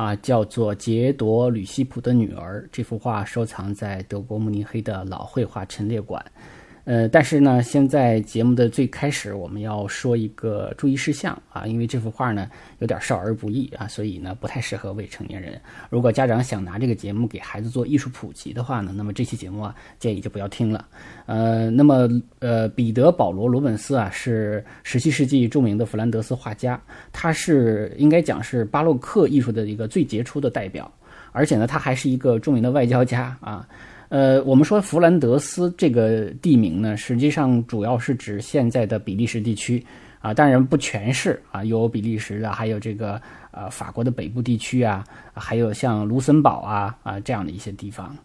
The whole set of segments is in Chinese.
啊，叫做杰朵·吕西普的女儿。这幅画收藏在德国慕尼黑的老绘画陈列馆。呃，但是呢，现在节目的最开始，我们要说一个注意事项啊，因为这幅画呢有点少儿不宜啊，所以呢不太适合未成年人。如果家长想拿这个节目给孩子做艺术普及的话呢，那么这期节目啊建议就不要听了。呃，那么呃，彼得·保罗·罗本斯啊是17世纪著名的弗兰德斯画家，他是应该讲是巴洛克艺术的一个最杰出的代表，而且呢，他还是一个著名的外交家啊。呃，我们说弗兰德斯这个地名呢，实际上主要是指现在的比利时地区啊，当然不全是啊，有比利时的，还有这个呃法国的北部地区啊，还有像卢森堡啊啊这样的一些地方。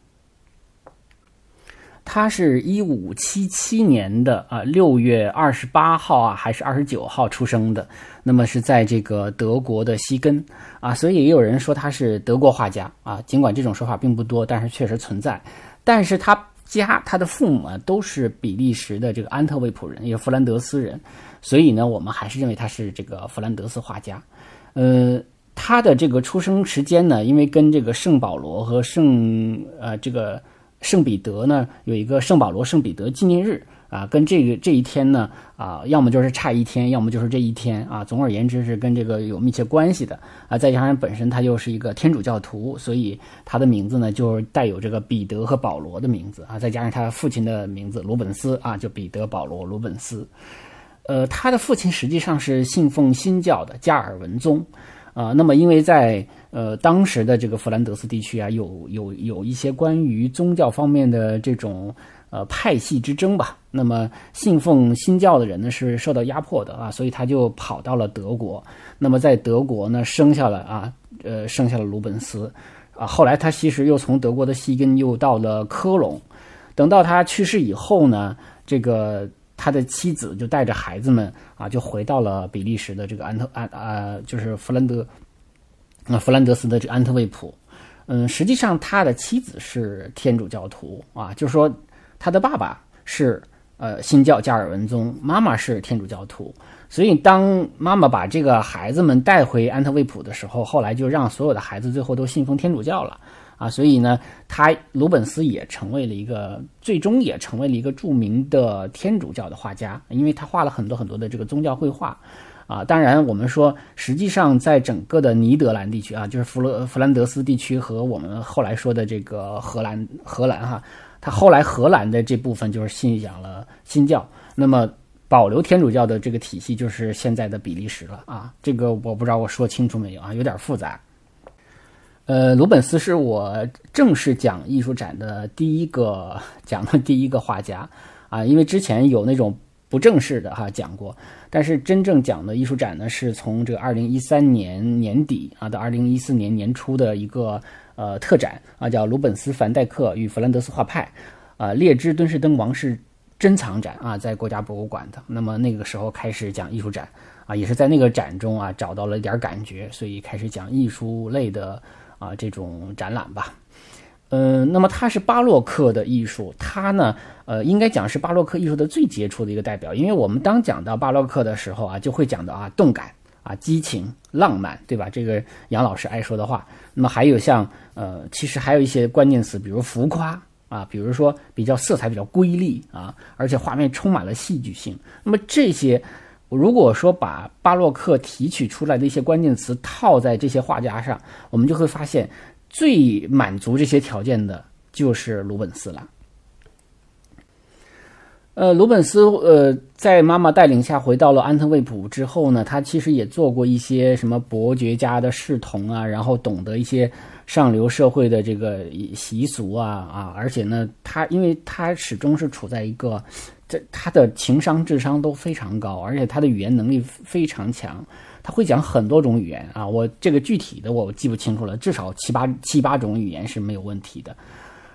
他是一五七七年的啊六月二十八号啊还是二十九号出生的，那么是在这个德国的西根啊，所以也有人说他是德国画家啊，尽管这种说法并不多，但是确实存在。但是他家他的父母啊都是比利时的这个安特卫普人，也是弗兰德斯人，所以呢，我们还是认为他是这个弗兰德斯画家。呃，他的这个出生时间呢，因为跟这个圣保罗和圣呃这个圣彼得呢有一个圣保罗圣彼得纪念日。啊，跟这个这一天呢，啊，要么就是差一天，要么就是这一天啊。总而言之是跟这个有密切关系的啊。再加上本身他又是一个天主教徒，所以他的名字呢就是带有这个彼得和保罗的名字啊。再加上他父亲的名字罗本斯啊，就彼得保罗罗本斯。呃，他的父亲实际上是信奉新教的加尔文宗啊。那么因为在呃当时的这个弗兰德斯地区啊，有有有一些关于宗教方面的这种。呃，派系之争吧。那么，信奉新教的人呢是受到压迫的啊，所以他就跑到了德国。那么，在德国呢，生下了啊，呃，生下了鲁本斯啊。后来他其实又从德国的西根又到了科隆。等到他去世以后呢，这个他的妻子就带着孩子们啊，就回到了比利时的这个安特安啊，就是弗兰德啊，弗兰德斯的这安特卫普。嗯，实际上他的妻子是天主教徒啊，就是说。他的爸爸是呃新教加尔文宗，妈妈是天主教徒，所以当妈妈把这个孩子们带回安特卫普的时候，后来就让所有的孩子最后都信奉天主教了啊，所以呢，他鲁本斯也成为了一个最终也成为了一个著名的天主教的画家，因为他画了很多很多的这个宗教绘画啊。当然，我们说实际上在整个的尼德兰地区啊，就是弗勒弗兰德斯地区和我们后来说的这个荷兰荷兰哈。他后来荷兰的这部分就是信仰了新教，那么保留天主教的这个体系就是现在的比利时了啊。这个我不知道我说清楚没有啊，有点复杂。呃，鲁本斯是我正式讲艺术展的第一个讲的第一个画家啊，因为之前有那种不正式的哈讲过，但是真正讲的艺术展呢，是从这个二零一三年年底啊到二零一四年年初的一个。呃，特展啊，叫鲁本斯凡戴克与弗兰德斯画派，啊，列支敦士登王室珍藏展啊，在国家博物馆的。那么那个时候开始讲艺术展啊，也是在那个展中啊找到了一点感觉，所以开始讲艺术类的啊这种展览吧。嗯，那么它是巴洛克的艺术，它呢，呃，应该讲是巴洛克艺术的最杰出的一个代表，因为我们当讲到巴洛克的时候啊，就会讲到啊动感。啊，激情、浪漫，对吧？这个杨老师爱说的话。那么还有像呃，其实还有一些关键词，比如浮夸啊，比如说比较色彩比较瑰丽啊，而且画面充满了戏剧性。那么这些，如果说把巴洛克提取出来的一些关键词套在这些画家上，我们就会发现，最满足这些条件的就是鲁本斯了。呃，鲁本斯呃，在妈妈带领下回到了安特卫普之后呢，他其实也做过一些什么伯爵家的侍童啊，然后懂得一些上流社会的这个习俗啊啊，而且呢，他因为他始终是处在一个，这他的情商、智商都非常高，而且他的语言能力非常强。他会讲很多种语言啊，我这个具体的我记不清楚了，至少七八七八种语言是没有问题的。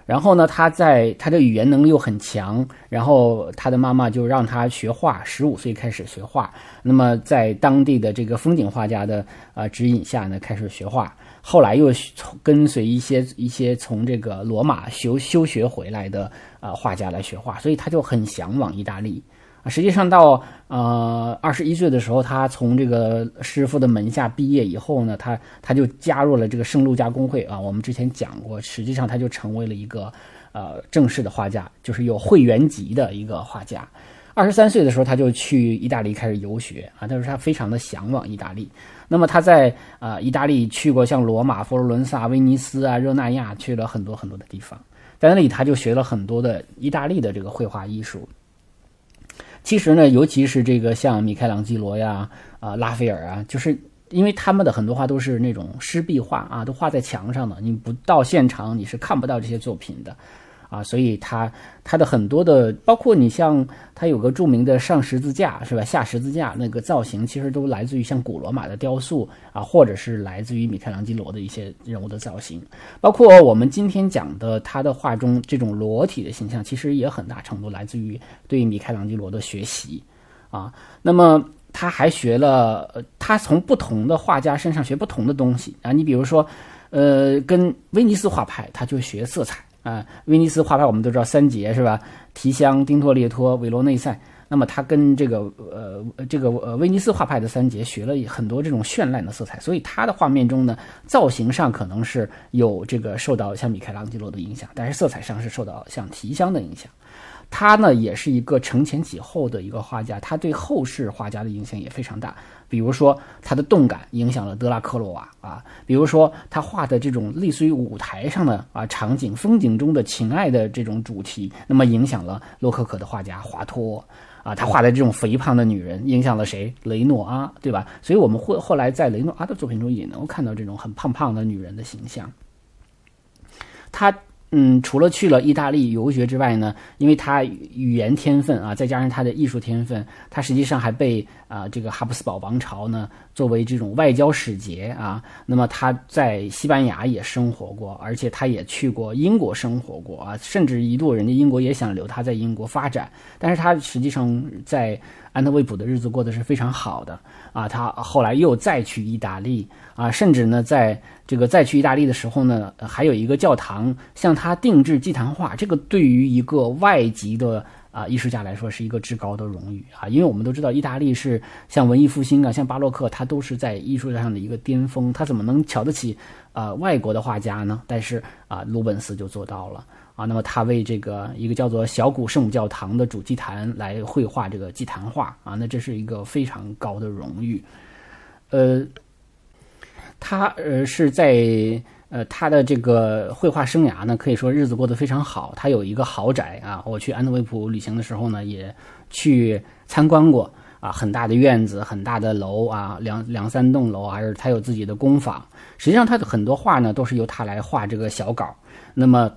然后呢，他在他的语言能力又很强，然后他的妈妈就让他学画，十五岁开始学画。那么在当地的这个风景画家的呃指引下呢，开始学画。后来又从跟随一些一些从这个罗马修修学回来的啊画家来学画，所以他就很向往意大利。啊，实际上到呃二十一岁的时候，他从这个师傅的门下毕业以后呢，他他就加入了这个圣路加工会啊。我们之前讲过，实际上他就成为了一个呃正式的画家，就是有会员级的一个画家。二十三岁的时候，他就去意大利开始游学啊。他说他非常的向往意大利。那么他在啊意大利去过像罗马、佛罗伦萨、威尼斯啊、热那亚，去了很多很多的地方。在那里，他就学了很多的意大利的这个绘画艺术。其实呢，尤其是这个像米开朗基罗呀、啊拉斐尔啊，就是因为他们的很多画都是那种湿壁画啊，都画在墙上的，你不到现场你是看不到这些作品的。啊，所以他他的很多的，包括你像他有个著名的上十字架是吧？下十字架那个造型，其实都来自于像古罗马的雕塑啊，或者是来自于米开朗基罗的一些人物的造型。包括我们今天讲的他的画中这种裸体的形象，其实也很大程度来自于对米开朗基罗的学习啊。那么他还学了，他从不同的画家身上学不同的东西啊。你比如说，呃，跟威尼斯画派，他就学色彩。啊，威尼斯画派我们都知道三杰是吧？提香、丁托列托、维罗内塞。那么他跟这个呃这个呃威尼斯画派的三杰学了很多这种绚烂的色彩，所以他的画面中呢，造型上可能是有这个受到像米开朗基罗的影响，但是色彩上是受到像提香的影响。他呢也是一个承前启后的一个画家，他对后世画家的影响也非常大。比如说他的动感影响了德拉克洛瓦啊，比如说他画的这种类似于舞台上的啊场景、风景中的情爱的这种主题，那么影响了洛可可的画家华托啊，他画的这种肥胖的女人影响了谁？雷诺阿，对吧？所以我们会后来在雷诺阿的作品中也能够看到这种很胖胖的女人的形象。他。嗯，除了去了意大利游学之外呢，因为他语言天分啊，再加上他的艺术天分，他实际上还被啊这个哈布斯堡王朝呢作为这种外交使节啊。那么他在西班牙也生活过，而且他也去过英国生活过啊，甚至一度人家英国也想留他在英国发展，但是他实际上在安特卫普的日子过得是非常好的啊。他后来又再去意大利啊，甚至呢在。这个再去意大利的时候呢，还有一个教堂向他定制祭坛画，这个对于一个外籍的啊艺术家来说是一个至高的荣誉啊，因为我们都知道意大利是像文艺复兴啊，像巴洛克，它都是在艺术上的一个巅峰，他怎么能瞧得起啊外国的画家呢？但是啊，鲁本斯就做到了啊，那么他为这个一个叫做小古圣母教堂的主祭坛来绘画这个祭坛画啊，那这是一个非常高的荣誉，呃。他呃是在呃他的这个绘画生涯呢，可以说日子过得非常好。他有一个豪宅啊，我去安特卫普旅行的时候呢，也去参观过啊，很大的院子，很大的楼啊，两两三栋楼，还是他有自己的工坊。实际上，他的很多画呢，都是由他来画这个小稿。那么。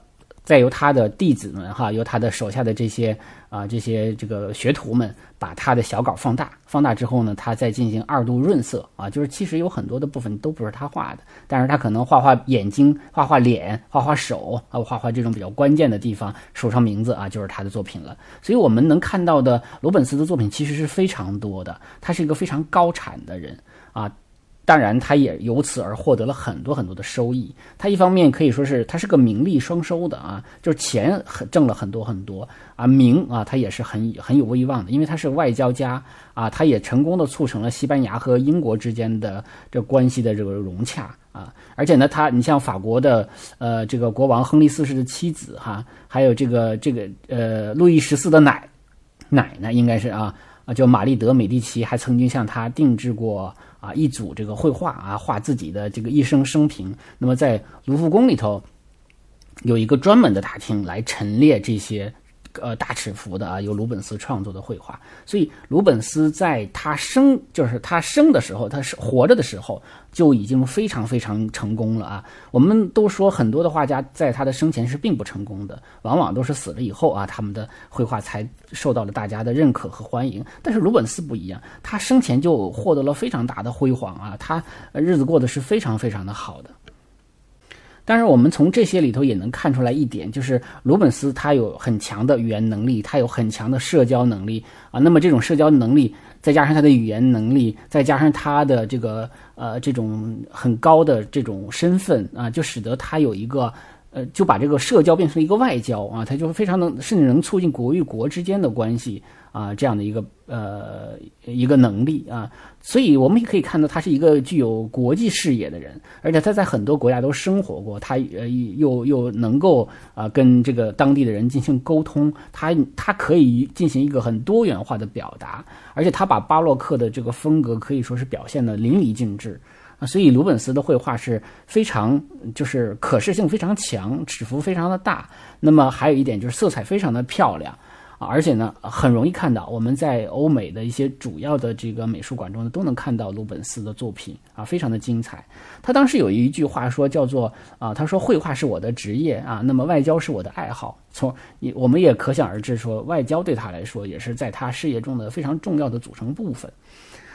再由他的弟子们哈，由他的手下的这些啊这些这个学徒们，把他的小稿放大，放大之后呢，他再进行二度润色啊，就是其实有很多的部分都不是他画的，但是他可能画画眼睛，画画脸，画画手啊，画画这种比较关键的地方，署上名字啊，就是他的作品了。所以我们能看到的罗本斯的作品其实是非常多的，他是一个非常高产的人啊。当然，他也由此而获得了很多很多的收益。他一方面可以说是他是个名利双收的啊，就是钱很挣了很多很多啊，名啊他也是很很有威望的，因为他是外交家啊，他也成功的促成了西班牙和英国之间的这关系的这个融洽啊。而且呢，他你像法国的呃这个国王亨利四世的妻子哈，还有这个这个呃路易十四的奶奶呢应该是啊啊叫玛丽德美第奇，还曾经向他定制过。啊，一组这个绘画啊，画自己的这个一生生平。那么在卢浮宫里头，有一个专门的大厅来陈列这些呃大尺幅的啊，由鲁本斯创作的绘画。所以鲁本斯在他生就是他生的时候，他是活着的时候就已经非常非常成功了啊。我们都说很多的画家在他的生前是并不成功的，往往都是死了以后啊，他们的绘画才受到了大家的认可和欢迎。但是鲁本斯不一样，他生前就获得了非常大的辉煌啊，他日子过得是非常非常的好的。但是，我们从这些里头也能看出来一点，就是鲁本斯他有很强的语言能力，他有很强的社交能力啊。那么这种社交能力，再加上他的语言能力，再加上他的这个呃这种很高的这种身份啊，就使得他有一个呃就把这个社交变成了一个外交啊，他就非常能甚至能促进国与国之间的关系。啊，这样的一个呃一个能力啊，所以我们也可以看到他是一个具有国际视野的人，而且他在很多国家都生活过，他呃又又能够啊跟这个当地的人进行沟通，他他可以进行一个很多元化的表达，而且他把巴洛克的这个风格可以说是表现的淋漓尽致所以鲁本斯的绘画是非常就是可视性非常强，尺幅非常的大，那么还有一点就是色彩非常的漂亮。而且呢，很容易看到我们在欧美的一些主要的这个美术馆中呢，都能看到鲁本斯的作品啊，非常的精彩。他当时有一句话说，叫做啊，他说绘画是我的职业啊，那么外交是我的爱好。从你我们也可想而知，说外交对他来说也是在他事业中的非常重要的组成部分。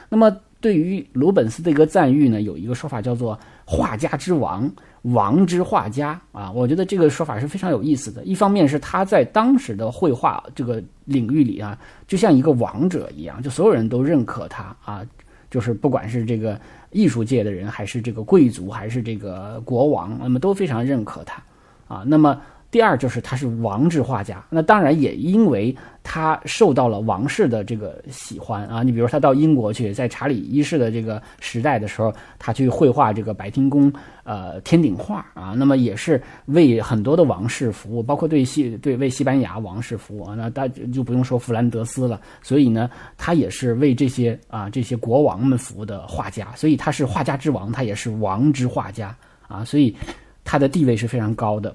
那么对于鲁本斯的一个赞誉呢，有一个说法叫做画家之王。王之画家啊，我觉得这个说法是非常有意思的。一方面是他在当时的绘画这个领域里啊，就像一个王者一样，就所有人都认可他啊，就是不管是这个艺术界的人，还是这个贵族，还是这个国王，那么都非常认可他啊。那么。第二就是他是王制画家，那当然也因为他受到了王室的这个喜欢啊。你比如他到英国去，在查理一世的这个时代的时候，他去绘画这个白金宫呃天顶画啊，那么也是为很多的王室服务，包括对西对为西班牙王室服务啊。那大就不用说弗兰德斯了，所以呢，他也是为这些啊这些国王们服务的画家，所以他是画家之王，他也是王之画家啊，所以他的地位是非常高的。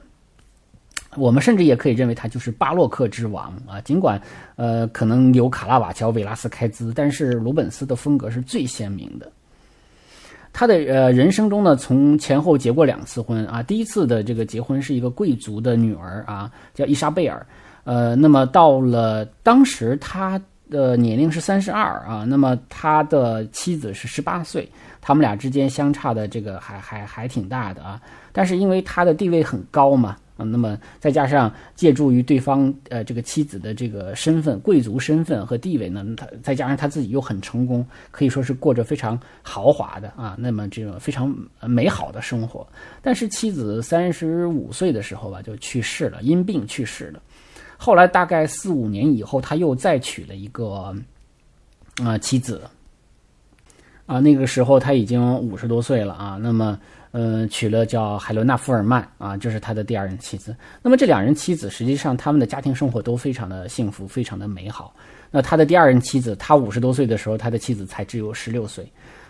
我们甚至也可以认为他就是巴洛克之王啊！尽管，呃，可能有卡拉瓦乔、维拉斯开兹，但是鲁本斯的风格是最鲜明的。他的呃人生中呢，从前后结过两次婚啊。第一次的这个结婚是一个贵族的女儿啊，叫伊莎贝尔。呃，那么到了当时他的年龄是三十二啊，那么他的妻子是十八岁，他们俩之间相差的这个还还还挺大的啊。但是因为他的地位很高嘛。啊，那么再加上借助于对方呃这个妻子的这个身份、贵族身份和地位呢，他再加上他自己又很成功，可以说是过着非常豪华的啊，那么这种非常美好的生活。但是妻子三十五岁的时候吧，就去世了，因病去世了。后来大概四五年以后，他又再娶了一个啊妻子，啊那个时候他已经五十多岁了啊，那么。嗯，娶了叫海伦娜·福尔曼啊，这是他的第二任妻子。那么这两人妻子实际上他们的家庭生活都非常的幸福，非常的美好。那他的第二任妻子，他五十多岁的时候，他的妻子才只有十六岁，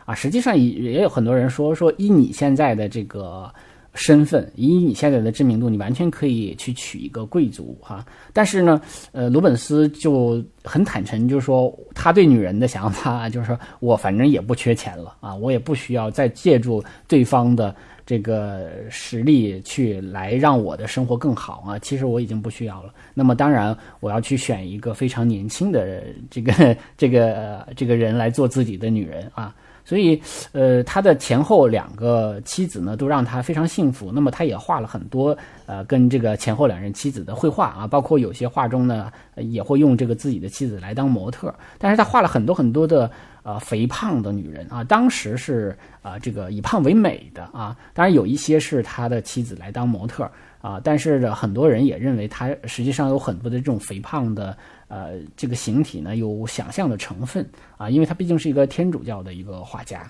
啊，实际上也也有很多人说说，以你现在的这个。身份以你现在的知名度，你完全可以去娶一个贵族哈。但是呢，呃，鲁本斯就很坦诚，就是说他对女人的想法，就是说我反正也不缺钱了啊，我也不需要再借助对方的这个实力去来让我的生活更好啊。其实我已经不需要了。那么当然，我要去选一个非常年轻的这个这个这个人来做自己的女人啊。所以，呃，他的前后两个妻子呢，都让他非常幸福。那么，他也画了很多，呃，跟这个前后两任妻子的绘画啊，包括有些画中呢，也会用这个自己的妻子来当模特。但是他画了很多很多的，呃，肥胖的女人啊，当时是啊，这个以胖为美的啊。当然，有一些是他的妻子来当模特啊，但是呢，很多人也认为他实际上有很多的这种肥胖的。呃，这个形体呢有想象的成分啊，因为他毕竟是一个天主教的一个画家。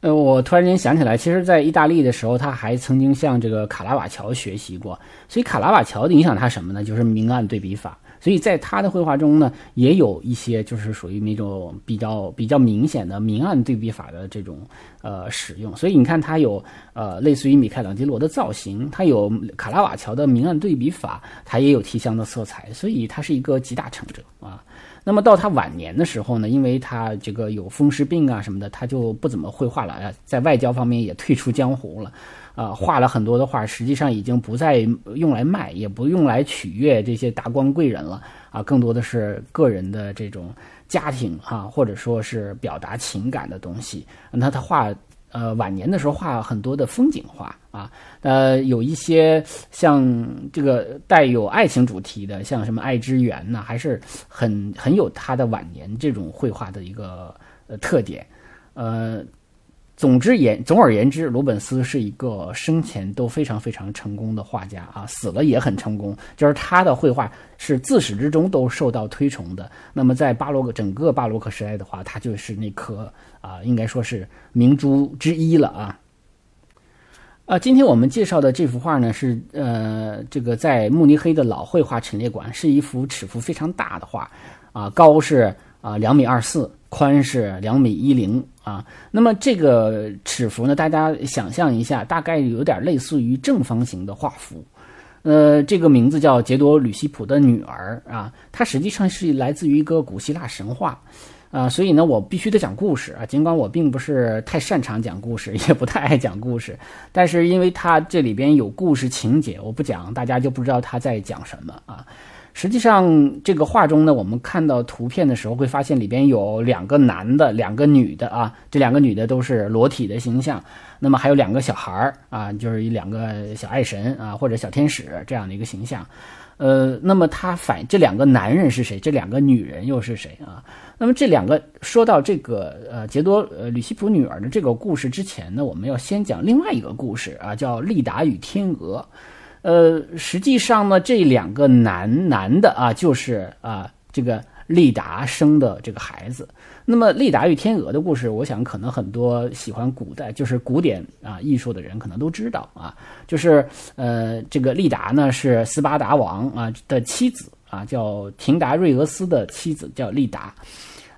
呃，我突然间想起来，其实，在意大利的时候，他还曾经向这个卡拉瓦乔学习过。所以，卡拉瓦乔影响他什么呢？就是明暗对比法。所以在他的绘画中呢，也有一些就是属于那种比较比较明显的明暗对比法的这种呃使用。所以你看，他有呃类似于米开朗基罗的造型，他有卡拉瓦乔的明暗对比法，他也有提香的色彩，所以他是一个集大成者啊。那么到他晚年的时候呢，因为他这个有风湿病啊什么的，他就不怎么绘画了，在外交方面也退出江湖了，啊，画了很多的画，实际上已经不再用来卖，也不用来取悦这些达官贵人了，啊，更多的是个人的这种家庭哈，或者说是表达情感的东西。那他画。呃，晚年的时候画很多的风景画啊，呃，有一些像这个带有爱情主题的，像什么《爱之源》呐，还是很很有他的晚年这种绘画的一个呃特点，呃。总之言，总而言之，鲁本斯是一个生前都非常非常成功的画家啊，死了也很成功。就是他的绘画是自始至终都受到推崇的。那么在巴洛克整个巴洛克时代的话，他就是那颗啊，应该说是明珠之一了啊。啊，今天我们介绍的这幅画呢，是呃，这个在慕尼黑的老绘画陈列馆，是一幅尺幅非常大的画啊，高是啊两米二四。宽是两米一零啊，那么这个尺幅呢，大家想象一下，大概有点类似于正方形的画幅。呃，这个名字叫杰多吕西普的女儿啊，它实际上是来自于一个古希腊神话啊，所以呢，我必须得讲故事啊，尽管我并不是太擅长讲故事，也不太爱讲故事，但是因为它这里边有故事情节，我不讲，大家就不知道他在讲什么啊。实际上，这个画中呢，我们看到图片的时候，会发现里边有两个男的，两个女的啊。这两个女的都是裸体的形象。那么还有两个小孩儿啊，就是一两个小爱神啊，或者小天使这样的一个形象。呃，那么他反这两个男人是谁？这两个女人又是谁啊？那么这两个说到这个呃杰多呃吕西普女儿的这个故事之前呢，我们要先讲另外一个故事啊，叫利达与天鹅。呃，实际上呢，这两个男男的啊，就是啊，这个利达生的这个孩子。那么，利达与天鹅的故事，我想可能很多喜欢古代就是古典啊艺术的人可能都知道啊，就是呃，这个利达呢是斯巴达王啊的妻子啊，叫廷达瑞俄斯的妻子叫利达。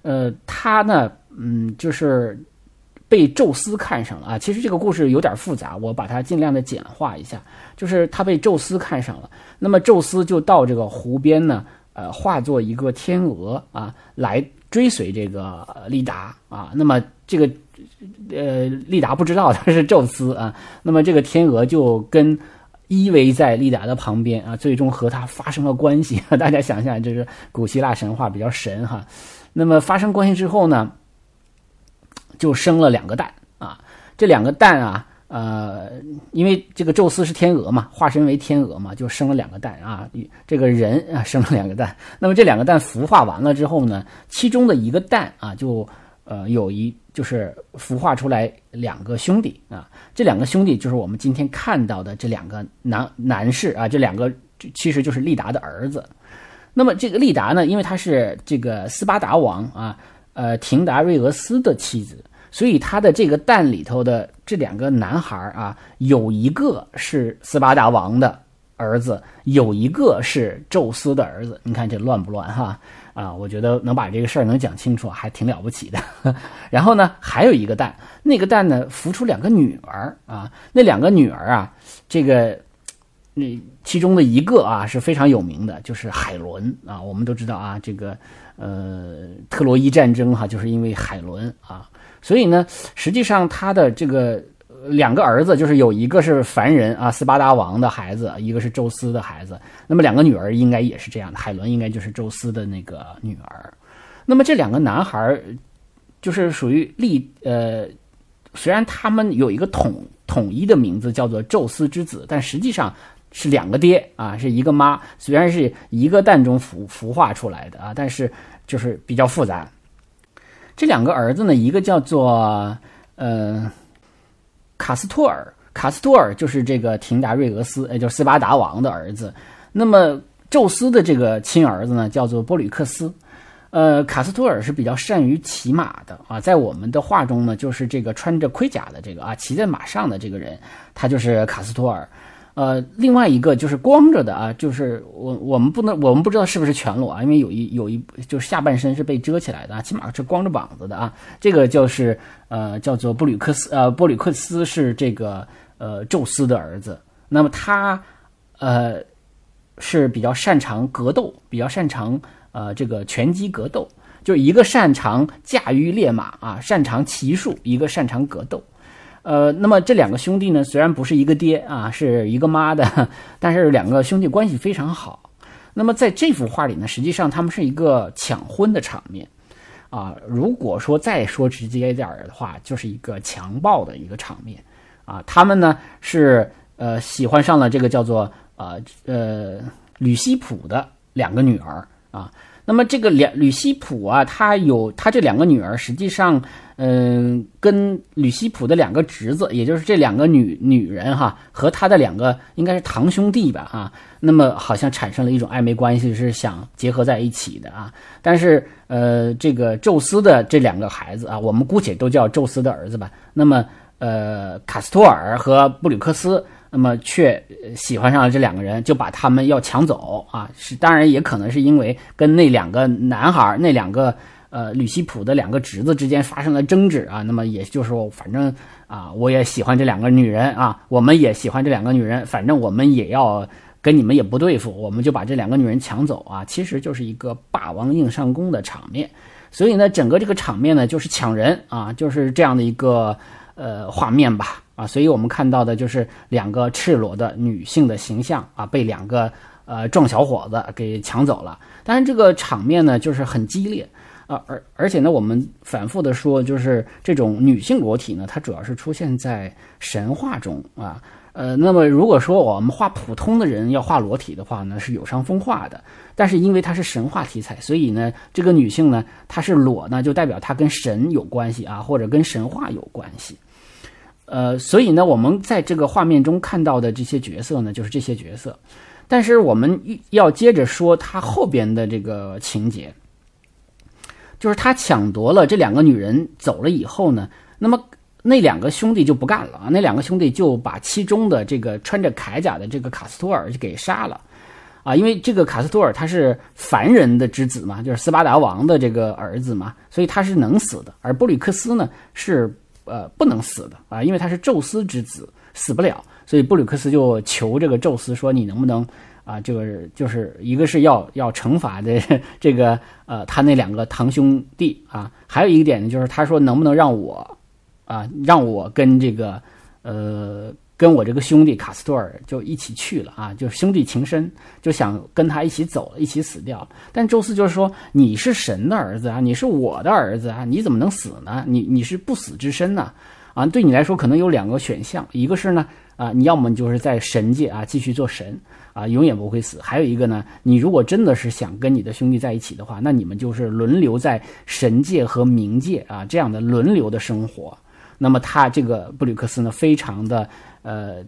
呃，他呢，嗯，就是。被宙斯看上了啊！其实这个故事有点复杂，我把它尽量的简化一下。就是他被宙斯看上了，那么宙斯就到这个湖边呢，呃，化作一个天鹅啊，来追随这个利达啊。那么这个呃，利达不知道他是宙斯啊。那么这个天鹅就跟依偎在利达的旁边啊，最终和他发生了关系。大家想想，这是古希腊神话比较神哈。那么发生关系之后呢？就生了两个蛋啊，这两个蛋啊，呃，因为这个宙斯是天鹅嘛，化身为天鹅嘛，就生了两个蛋啊。这个人啊，生了两个蛋。那么这两个蛋孵化完了之后呢，其中的一个蛋啊，就呃有一就是孵化出来两个兄弟啊。这两个兄弟就是我们今天看到的这两个男男士啊，这两个其实就是利达的儿子。那么这个利达呢，因为他是这个斯巴达王啊，呃，廷达瑞俄斯的妻子。所以他的这个蛋里头的这两个男孩啊，有一个是斯巴达王的儿子，有一个是宙斯的儿子。你看这乱不乱哈？啊，我觉得能把这个事儿能讲清楚，还挺了不起的。然后呢，还有一个蛋，那个蛋呢孵出两个女儿啊，那两个女儿啊，这个那其中的一个啊是非常有名的，就是海伦啊。我们都知道啊，这个呃特洛伊战争哈，就是因为海伦啊。所以呢，实际上他的这个两个儿子，就是有一个是凡人啊，斯巴达王的孩子，一个是宙斯的孩子。那么两个女儿应该也是这样的，海伦应该就是宙斯的那个女儿。那么这两个男孩就是属于立呃，虽然他们有一个统统一的名字叫做宙斯之子，但实际上是两个爹啊，是一个妈。虽然是一个蛋中孵孵化出来的啊，但是就是比较复杂。这两个儿子呢，一个叫做呃卡斯托尔，卡斯托尔就是这个廷达瑞俄斯，也就是斯巴达王的儿子。那么宙斯的这个亲儿子呢，叫做波吕克斯。呃，卡斯托尔是比较善于骑马的啊，在我们的画中呢，就是这个穿着盔甲的这个啊，骑在马上的这个人，他就是卡斯托尔。呃，另外一个就是光着的啊，就是我我们不能我们不知道是不是全裸啊，因为有一有一就是下半身是被遮起来的啊，起码是光着膀子的啊。这个就是呃叫做布吕克斯呃波吕克斯是这个呃宙斯的儿子，那么他呃是比较擅长格斗，比较擅长呃这个拳击格斗，就一个擅长驾驭烈马啊，擅长骑术，一个擅长格斗。呃，那么这两个兄弟呢，虽然不是一个爹啊，是一个妈的，但是两个兄弟关系非常好。那么在这幅画里呢，实际上他们是一个抢婚的场面啊。如果说再说直接一点的话，就是一个强暴的一个场面啊。他们呢是呃喜欢上了这个叫做呃呃吕西普的两个女儿啊。那么这个两吕西普啊，他有他这两个女儿，实际上。嗯，跟吕西普的两个侄子，也就是这两个女女人哈，和他的两个应该是堂兄弟吧啊，那么好像产生了一种暧昧关系，是想结合在一起的啊。但是呃，这个宙斯的这两个孩子啊，我们姑且都叫宙斯的儿子吧。那么呃，卡斯托尔和布吕克斯，那么却喜欢上了这两个人，就把他们要抢走啊。是当然也可能是因为跟那两个男孩那两个。呃，吕西普的两个侄子之间发生了争执啊，那么也就是说，反正啊，我也喜欢这两个女人啊，我们也喜欢这两个女人，反正我们也要跟你们也不对付，我们就把这两个女人抢走啊，其实就是一个霸王硬上弓的场面。所以呢，整个这个场面呢，就是抢人啊，就是这样的一个呃画面吧啊，所以我们看到的就是两个赤裸的女性的形象啊，被两个呃壮小伙子给抢走了。但是这个场面呢，就是很激烈。啊，而而且呢，我们反复的说，就是这种女性裸体呢，它主要是出现在神话中啊。呃，那么如果说我们画普通的人要画裸体的话呢，是有伤风化的。但是因为它是神话题材，所以呢，这个女性呢，她是裸呢，就代表她跟神有关系啊，或者跟神话有关系。呃，所以呢，我们在这个画面中看到的这些角色呢，就是这些角色。但是我们要接着说他后边的这个情节。就是他抢夺了这两个女人走了以后呢，那么那两个兄弟就不干了啊，那两个兄弟就把其中的这个穿着铠甲的这个卡斯托尔就给杀了，啊，因为这个卡斯托尔他是凡人的之子嘛，就是斯巴达王的这个儿子嘛，所以他是能死的，而布吕克斯呢是呃不能死的啊，因为他是宙斯之子，死不了，所以布鲁克斯就求这个宙斯说，你能不能？啊，这个就是一个是要要惩罚的这个呃，他那两个堂兄弟啊，还有一个点呢，就是他说能不能让我啊，让我跟这个呃，跟我这个兄弟卡斯托尔就一起去了啊，就兄弟情深，就想跟他一起走，一起死掉。但宙斯就是说，你是神的儿子啊，你是我的儿子啊，你怎么能死呢？你你是不死之身呢？啊，对你来说可能有两个选项，一个是呢啊，你要么就是在神界啊继续做神。啊，永远不会死。还有一个呢，你如果真的是想跟你的兄弟在一起的话，那你们就是轮流在神界和冥界啊这样的轮流的生活。那么他这个布吕克斯呢，非常的呃，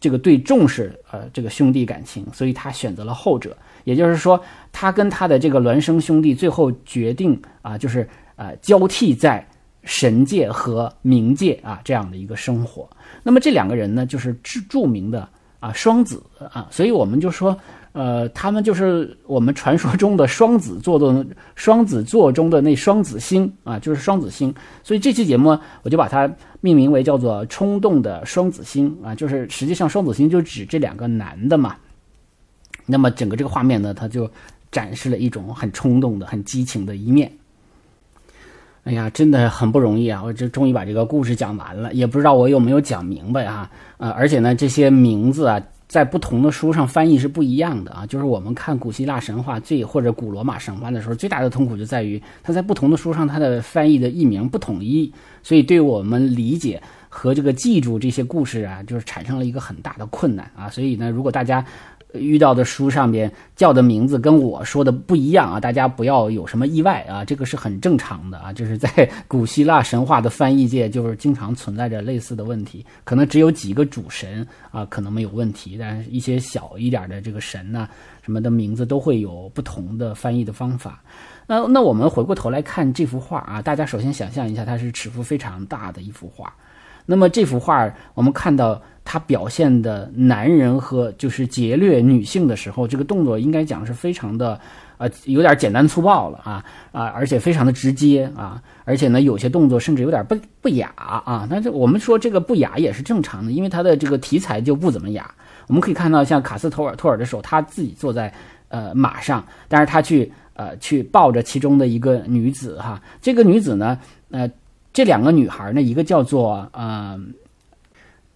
这个对重视呃这个兄弟感情，所以他选择了后者。也就是说，他跟他的这个孪生兄弟最后决定啊，就是呃交替在神界和冥界啊这样的一个生活。那么这两个人呢，就是著著名的。啊，双子啊，所以我们就说，呃，他们就是我们传说中的双子座的双子座中的那双子星啊，就是双子星。所以这期节目我就把它命名为叫做“冲动的双子星”啊，就是实际上双子星就指这两个男的嘛。那么整个这个画面呢，它就展示了一种很冲动的、很激情的一面。哎呀，真的很不容易啊！我这终于把这个故事讲完了，也不知道我有没有讲明白啊？呃，而且呢，这些名字啊，在不同的书上翻译是不一样的啊。就是我们看古希腊神话最或者古罗马神话的时候，最大的痛苦就在于它在不同的书上它的翻译的译名不统一，所以对我们理解和这个记住这些故事啊，就是产生了一个很大的困难啊。所以呢，如果大家，遇到的书上边叫的名字跟我说的不一样啊，大家不要有什么意外啊，这个是很正常的啊。就是在古希腊神话的翻译界，就是经常存在着类似的问题，可能只有几个主神啊，可能没有问题，但是一些小一点的这个神呢，什么的名字都会有不同的翻译的方法。那那我们回过头来看这幅画啊，大家首先想象一下，它是尺幅非常大的一幅画。那么这幅画我们看到他表现的男人和就是劫掠女性的时候，这个动作应该讲是非常的。啊，有点简单粗暴了啊啊，而且非常的直接啊，而且呢，有些动作甚至有点不不雅啊。那这我们说这个不雅也是正常的，因为他的这个题材就不怎么雅。我们可以看到，像卡斯托尔托尔的时候，他自己坐在呃马上，但是他去呃去抱着其中的一个女子哈。这个女子呢，呃，这两个女孩呢，一个叫做呃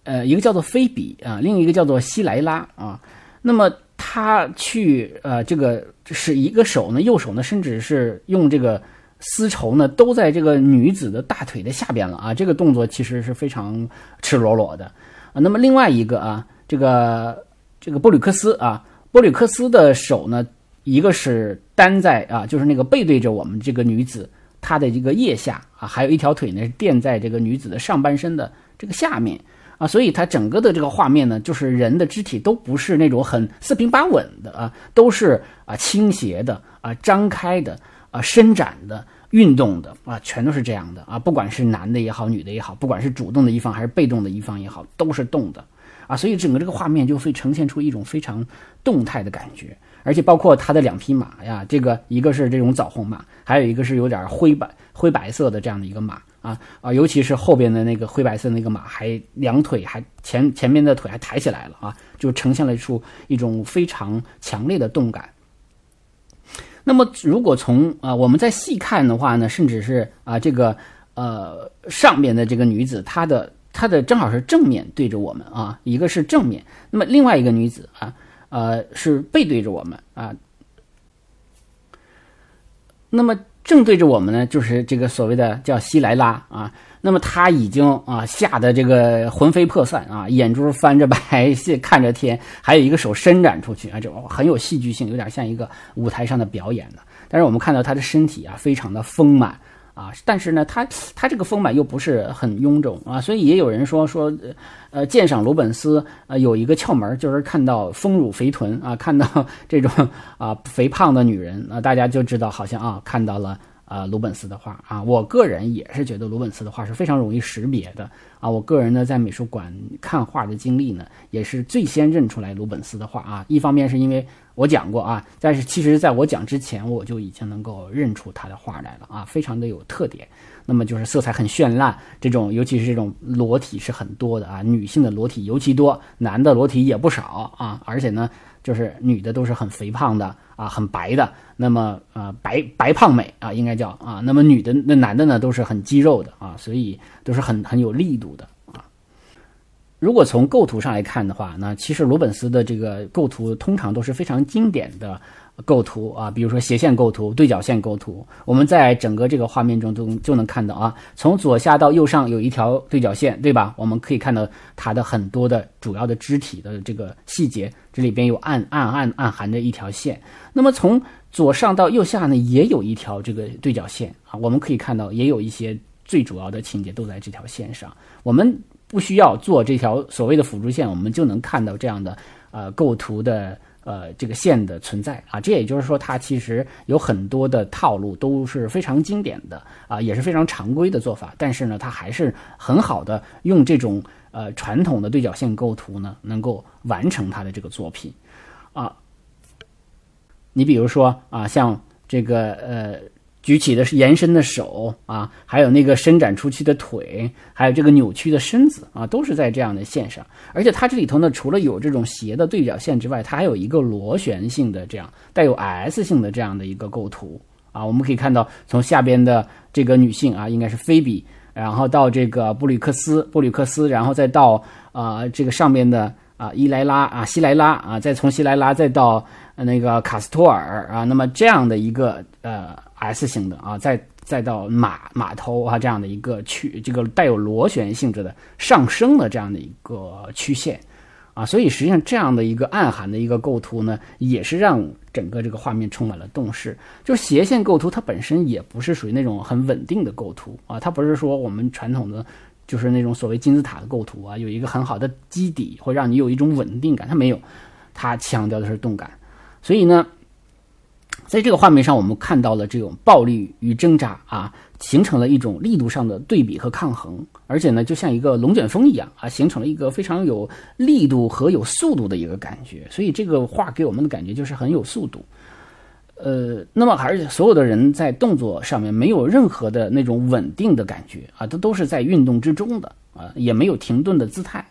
呃，一个叫做菲比啊，另一个叫做希莱拉啊。那么她去呃这个。是一个手呢，右手呢，甚至是用这个丝绸呢，都在这个女子的大腿的下边了啊！这个动作其实是非常赤裸裸的啊。那么另外一个啊，这个这个波吕克斯啊，波吕克斯的手呢，一个是担在啊，就是那个背对着我们这个女子他的这个腋下啊，还有一条腿呢垫在这个女子的上半身的这个下面。啊，所以它整个的这个画面呢，就是人的肢体都不是那种很四平八稳的啊，都是啊倾斜的啊张开的啊伸展的运动的啊，全都是这样的啊，不管是男的也好，女的也好，不管是主动的一方还是被动的一方也好，都是动的啊，所以整个这个画面就会呈现出一种非常动态的感觉。而且包括他的两匹马呀，这个一个是这种枣红马，还有一个是有点灰白灰白色的这样的一个马啊啊，尤其是后边的那个灰白色那个马，还两腿还前前面的腿还抬起来了啊，就呈现了一出一种非常强烈的动感。那么如果从啊我们再细看的话呢，甚至是啊这个呃上边的这个女子，她的她的正好是正面对着我们啊，一个是正面，那么另外一个女子啊。呃，是背对着我们啊。那么正对着我们呢，就是这个所谓的叫西莱拉啊。那么他已经啊吓得这个魂飞魄散啊，眼珠翻着白，看着天，还有一个手伸展出去啊，这很有戏剧性，有点像一个舞台上的表演的。但是我们看到他的身体啊，非常的丰满。啊，但是呢，他他这个丰满又不是很臃肿啊，所以也有人说说，呃，鉴赏鲁本斯呃有一个窍门，就是看到丰乳肥臀啊，看到这种啊肥胖的女人啊，大家就知道好像啊看到了。啊，鲁本斯的画啊，我个人也是觉得鲁本斯的画是非常容易识别的啊。我个人呢，在美术馆看画的经历呢，也是最先认出来鲁本斯的画啊。一方面是因为我讲过啊，但是其实在我讲之前，我就已经能够认出他的画来了啊，非常的有特点。那么就是色彩很绚烂，这种尤其是这种裸体是很多的啊，女性的裸体尤其多，男的裸体也不少啊，而且呢。就是女的都是很肥胖的啊，很白的，那么啊白白胖美啊，应该叫啊，那么女的那男的呢都是很肌肉的啊，所以都是很很有力度的啊。如果从构图上来看的话，那其实罗本斯的这个构图通常都是非常经典的。构图啊，比如说斜线构图、对角线构图，我们在整个这个画面中都就能看到啊。从左下到右上有一条对角线，对吧？我们可以看到它的很多的主要的肢体的这个细节，这里边有暗暗暗暗含着一条线。那么从左上到右下呢，也有一条这个对角线啊，我们可以看到也有一些最主要的情节都在这条线上。我们不需要做这条所谓的辅助线，我们就能看到这样的呃构图的。呃，这个线的存在啊，这也就是说，它其实有很多的套路都是非常经典的啊，也是非常常规的做法。但是呢，它还是很好的用这种呃传统的对角线构图呢，能够完成它的这个作品啊。你比如说啊，像这个呃。举起的是延伸的手啊，还有那个伸展出去的腿，还有这个扭曲的身子啊，都是在这样的线上。而且它这里头呢，除了有这种斜的对角线之外，它还有一个螺旋性的这样带有 S 性的这样的一个构图啊。我们可以看到，从下边的这个女性啊，应该是菲比，然后到这个布吕克斯，布吕克斯，然后再到啊这个上边的啊伊莱拉啊西莱拉啊，再从西莱拉再到那个卡斯托尔啊，那么这样的一个呃。S 型的啊，再再到马马头啊这样的一个曲，这个带有螺旋性质的上升的这样的一个曲线啊，所以实际上这样的一个暗含的一个构图呢，也是让整个这个画面充满了动势。就斜线构图，它本身也不是属于那种很稳定的构图啊，它不是说我们传统的就是那种所谓金字塔的构图啊，有一个很好的基底会让你有一种稳定感，它没有，它强调的是动感，所以呢。在这个画面上，我们看到了这种暴力与挣扎啊，形成了一种力度上的对比和抗衡，而且呢，就像一个龙卷风一样啊，形成了一个非常有力度和有速度的一个感觉。所以这个画给我们的感觉就是很有速度。呃，那么而且所有的人在动作上面没有任何的那种稳定的感觉啊，它都是在运动之中的啊，也没有停顿的姿态。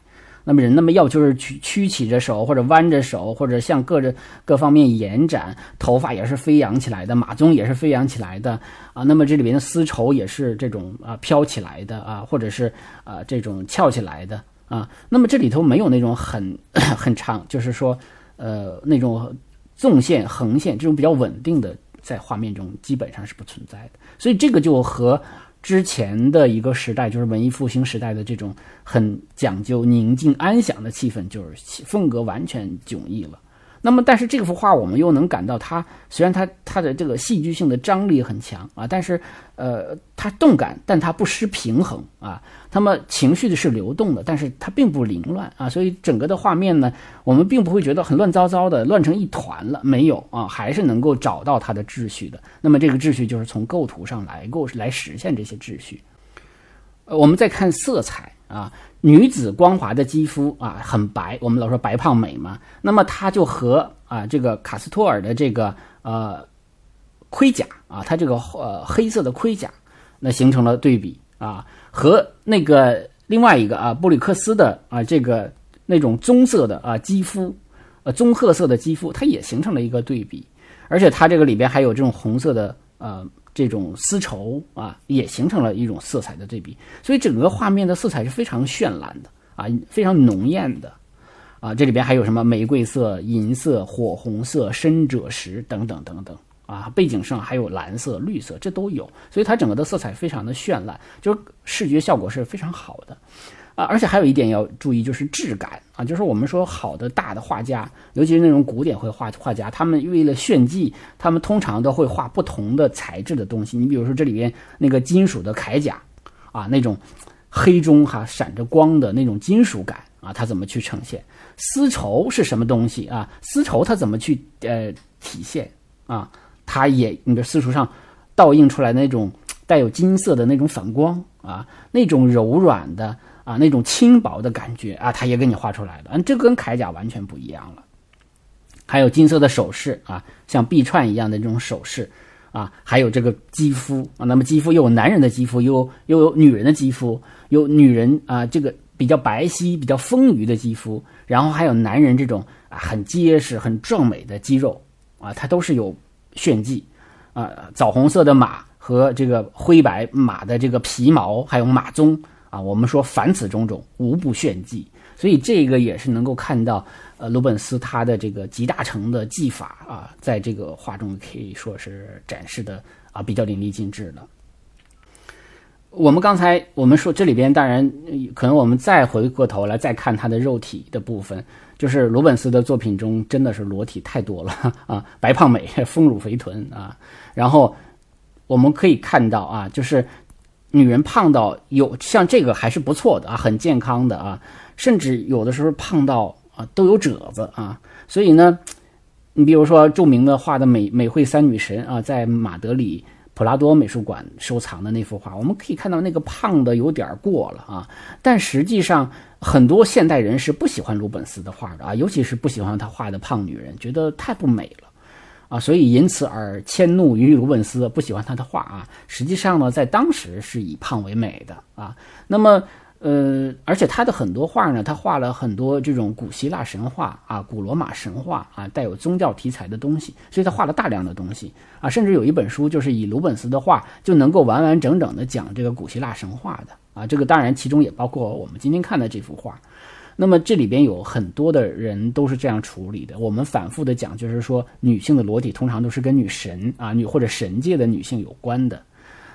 那么人那么要就是曲曲起着手，或者弯着手，或者向各着各方面延展，头发也是飞扬起来的，马鬃也是飞扬起来的啊。那么这里边的丝绸也是这种啊飘起来的啊，或者是啊这种翘起来的啊。那么这里头没有那种很 很长，就是说呃那种纵线、横线这种比较稳定的，在画面中基本上是不存在的。所以这个就和。之前的一个时代，就是文艺复兴时代的这种很讲究宁静安详的气氛，就是风格完全迥异了。那么，但是这幅画我们又能感到，它虽然它它的这个戏剧性的张力很强啊，但是呃，它动感，但它不失平衡啊。那么情绪的是流动的，但是它并不凌乱啊。所以整个的画面呢，我们并不会觉得很乱糟糟的，乱成一团了，没有啊，还是能够找到它的秩序的。那么这个秩序就是从构图上来构来实现这些秩序。呃，我们再看色彩啊。女子光滑的肌肤啊，很白，我们老说白胖美嘛。那么它就和啊这个卡斯托尔的这个呃盔甲啊，它这个呃黑色的盔甲，那形成了对比啊，和那个另外一个啊布里克斯的啊这个那种棕色的啊肌肤，呃棕褐色的肌肤，它也形成了一个对比，而且它这个里边还有这种红色的呃。这种丝绸啊，也形成了一种色彩的对比，所以整个画面的色彩是非常绚烂的啊，非常浓艳的啊。这里边还有什么玫瑰色、银色、火红色、深赭石等等等等啊，背景上还有蓝色、绿色，这都有，所以它整个的色彩非常的绚烂，就是视觉效果是非常好的。而且还有一点要注意，就是质感啊，就是我们说好的大的画家，尤其是那种古典绘画画家，他们为了炫技，他们通常都会画不同的材质的东西。你比如说这里边那个金属的铠甲，啊，那种黑中哈闪着光的那种金属感啊，它怎么去呈现？丝绸是什么东西啊？丝绸它怎么去呃体现啊？它也你的丝绸上倒映出来那种带有金色的那种反光啊，那种柔软的。啊，那种轻薄的感觉啊，他也给你画出来了。嗯，这跟铠甲完全不一样了。还有金色的首饰啊，像臂串一样的这种首饰啊，还有这个肌肤啊。那么肌肤又有男人的肌肤，又又有女人的肌肤，有女人啊这个比较白皙、比较丰腴的肌肤，然后还有男人这种啊很结实、很壮美的肌肉啊，它都是有炫技啊。枣红色的马和这个灰白马的这个皮毛，还有马鬃。啊，我们说凡此种种，无不炫技，所以这个也是能够看到，呃，鲁本斯他的这个集大成的技法啊，在这个画中可以说是展示的啊比较淋漓尽致了。我们刚才我们说这里边，当然可能我们再回过头来再看他的肉体的部分，就是鲁本斯的作品中真的是裸体太多了 啊，白胖美，丰乳肥臀啊，然后我们可以看到啊，就是。女人胖到有像这个还是不错的啊，很健康的啊，甚至有的时候胖到啊都有褶子啊，所以呢，你比如说著名的画的美美惠三女神啊，在马德里普拉多美术馆收藏的那幅画，我们可以看到那个胖的有点过了啊，但实际上很多现代人是不喜欢鲁本斯的画的啊，尤其是不喜欢他画的胖女人，觉得太不美了。啊，所以因此而迁怒于鲁本斯，不喜欢他的画啊。实际上呢，在当时是以胖为美的啊。那么，呃，而且他的很多画呢，他画了很多这种古希腊神话啊、古罗马神话啊，带有宗教题材的东西，所以他画了大量的东西啊。甚至有一本书就是以鲁本斯的画就能够完完整整的讲这个古希腊神话的啊。这个当然其中也包括我们今天看的这幅画。那么这里边有很多的人都是这样处理的。我们反复的讲，就是说女性的裸体通常都是跟女神啊、女或者神界的女性有关的，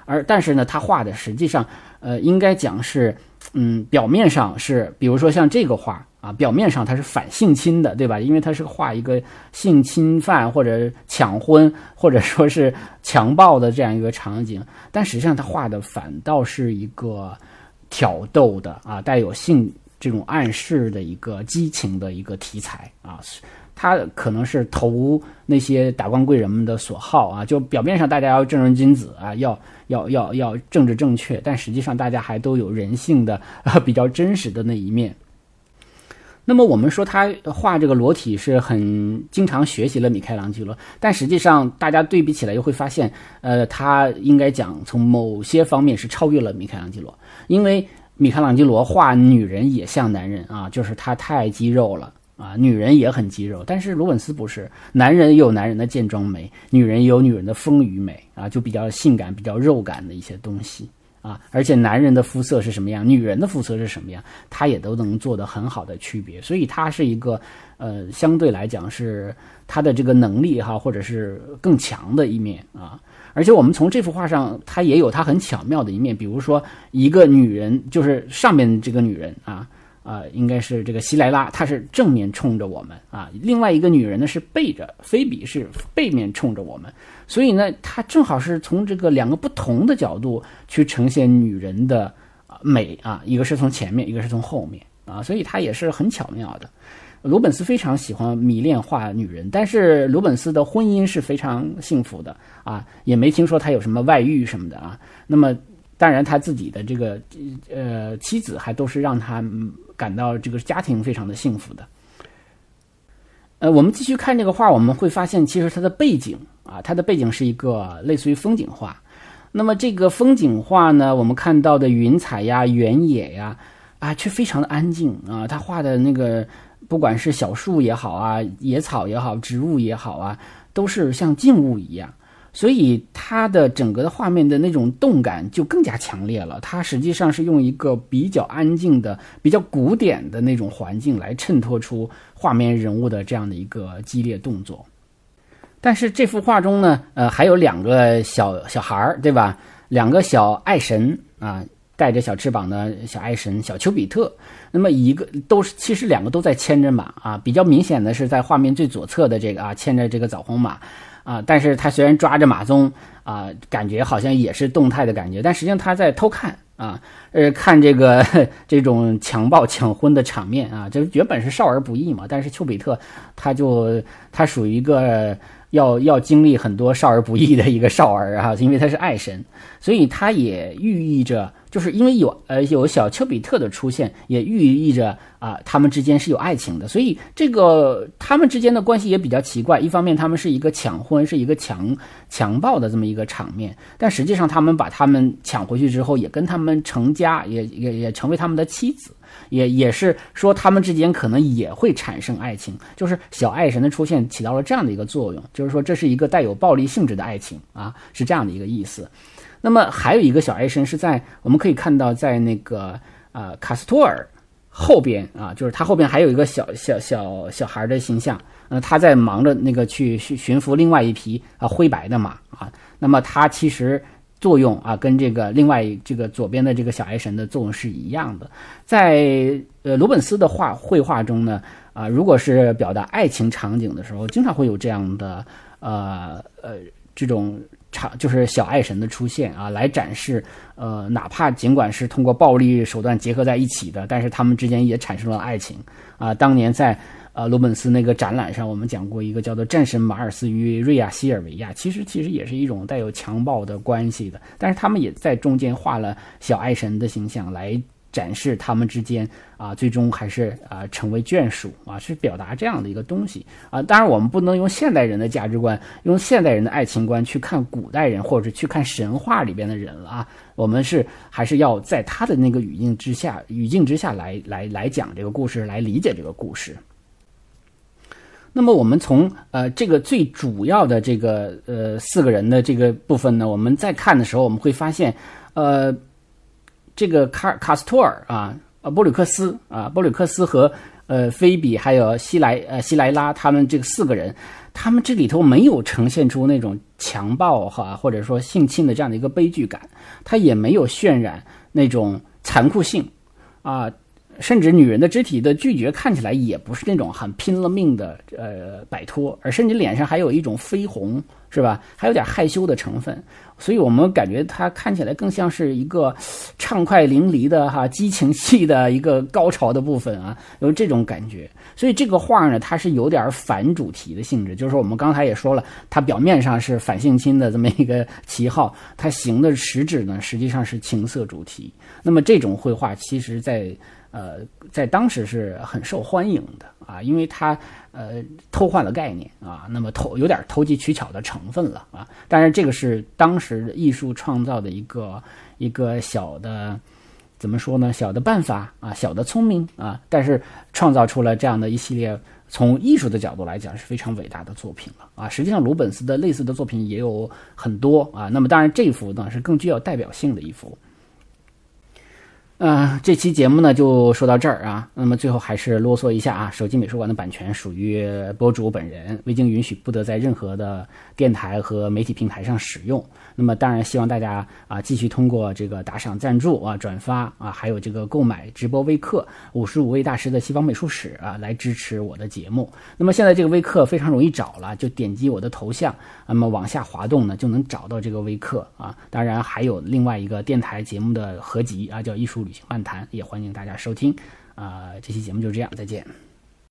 而但是呢，他画的实际上，呃，应该讲是，嗯，表面上是，比如说像这个画啊，表面上它是反性侵的，对吧？因为它是画一个性侵犯或者抢婚或者说是强暴的这样一个场景，但实际上他画的反倒是一个挑逗的啊，带有性。这种暗示的一个激情的一个题材啊，他可能是投那些达官贵人们的所好啊，就表面上大家要正人君子啊，要要要要政治正确，但实际上大家还都有人性的 比较真实的那一面。那么我们说他画这个裸体是很经常学习了米开朗基罗，但实际上大家对比起来又会发现，呃，他应该讲从某些方面是超越了米开朗基罗，因为米开朗基罗画女人也像男人啊，就是他太肌肉了啊，女人也很肌肉，但是鲁本斯不是，男人有男人的健壮美，女人有女人的丰腴美啊，就比较性感、比较肉感的一些东西。啊，而且男人的肤色是什么样，女人的肤色是什么样，他也都能做得很好的区别，所以他是一个，呃，相对来讲是他的这个能力哈，或者是更强的一面啊。而且我们从这幅画上，它也有它很巧妙的一面，比如说一个女人，就是上面这个女人啊。啊，应该是这个希莱拉，她是正面冲着我们啊。另外一个女人呢是背着，菲比是背面冲着我们，所以呢，她正好是从这个两个不同的角度去呈现女人的美啊，一个是从前面，一个是从后面啊，所以她也是很巧妙的。鲁本斯非常喜欢迷恋画女人，但是鲁本斯的婚姻是非常幸福的啊，也没听说他有什么外遇什么的啊。那么当然他自己的这个呃妻子还都是让他。感到这个家庭非常的幸福的。呃，我们继续看这个画，我们会发现，其实它的背景啊，它的背景是一个类似于风景画。那么这个风景画呢，我们看到的云彩呀、原野呀，啊，却非常的安静啊。他画的那个，不管是小树也好啊，野草也好，植物也好啊，都是像静物一样。所以它的整个的画面的那种动感就更加强烈了。它实际上是用一个比较安静的、比较古典的那种环境来衬托出画面人物的这样的一个激烈动作。但是这幅画中呢，呃，还有两个小小孩儿，对吧？两个小爱神啊，带着小翅膀的小爱神小丘比特。那么一个都是，其实两个都在牵着马啊。比较明显的是在画面最左侧的这个啊，牵着这个枣红马。啊，但是他虽然抓着马鬃啊，感觉好像也是动态的感觉，但实际上他在偷看啊，呃，看这个 这种强暴抢婚的场面啊，就原本是少儿不宜嘛，但是丘比特他就他属于一个。要要经历很多少儿不宜的一个少儿啊，因为他是爱神，所以他也寓意着，就是因为有呃有小丘比特的出现，也寓意着啊他们之间是有爱情的，所以这个他们之间的关系也比较奇怪。一方面他们是一个抢婚，是一个强强暴的这么一个场面，但实际上他们把他们抢回去之后，也跟他们成家，也也也成为他们的妻子。也也是说，他们之间可能也会产生爱情，就是小爱神的出现起到了这样的一个作用，就是说这是一个带有暴力性质的爱情啊，是这样的一个意思。那么还有一个小爱神是在我们可以看到，在那个呃卡斯托尔后边啊，就是他后边还有一个小小小小孩的形象，呃，他在忙着那个去驯驯服另外一匹啊灰白的马啊，那么他其实。作用啊，跟这个另外这个左边的这个小爱神的作用是一样的。在呃罗本斯的画绘画中呢，啊，如果是表达爱情场景的时候，经常会有这样的呃呃这种场，就是小爱神的出现啊，来展示呃哪怕尽管是通过暴力手段结合在一起的，但是他们之间也产生了爱情啊。当年在。呃，罗本斯那个展览上，我们讲过一个叫做《战神马尔斯与瑞亚西尔维亚》，其实其实也是一种带有强暴的关系的，但是他们也在中间画了小爱神的形象来展示他们之间啊，最终还是啊成为眷属啊，是表达这样的一个东西啊。当然，我们不能用现代人的价值观，用现代人的爱情观去看古代人或者去看神话里边的人了啊。我们是还是要在他的那个语境之下，语境之下来来来讲这个故事，来理解这个故事。那么我们从呃这个最主要的这个呃四个人的这个部分呢，我们在看的时候，我们会发现，呃，这个卡卡斯托尔啊，呃波吕克斯啊，波吕克斯和呃菲比还有西莱呃西莱拉他们这个四个人，他们这里头没有呈现出那种强暴哈或者说性侵的这样的一个悲剧感，他也没有渲染那种残酷性啊。甚至女人的肢体的拒绝看起来也不是那种很拼了命的呃摆脱，而甚至脸上还有一种绯红，是吧？还有点害羞的成分，所以我们感觉它看起来更像是一个畅快淋漓的哈激情戏的一个高潮的部分啊，有这种感觉。所以这个画呢，它是有点反主题的性质，就是我们刚才也说了，它表面上是反性侵的这么一个旗号，它行的实质呢，实际上是情色主题。那么这种绘画，其实在呃，在当时是很受欢迎的啊，因为它呃偷换了概念啊，那么投有点投机取巧的成分了啊。但是这个是当时艺术创造的一个一个小的怎么说呢？小的办法啊，小的聪明啊，但是创造出了这样的一系列从艺术的角度来讲是非常伟大的作品了啊。实际上，鲁本斯的类似的作品也有很多啊。那么当然，这幅呢是更具有代表性的一幅。嗯，这期节目呢就说到这儿啊。那么最后还是啰嗦一下啊，手机美术馆的版权属于博主本人，未经允许不得在任何的电台和媒体平台上使用。那么当然希望大家啊继续通过这个打赏、赞助啊、转发啊，还有这个购买直播微课五十五位大师的西方美术史啊，来支持我的节目。那么现在这个微课非常容易找了，就点击我的头像，那么往下滑动呢就能找到这个微课啊。当然还有另外一个电台节目的合集啊，叫艺术。旅行漫谈也欢迎大家收听，啊，这期节目就这样，再见。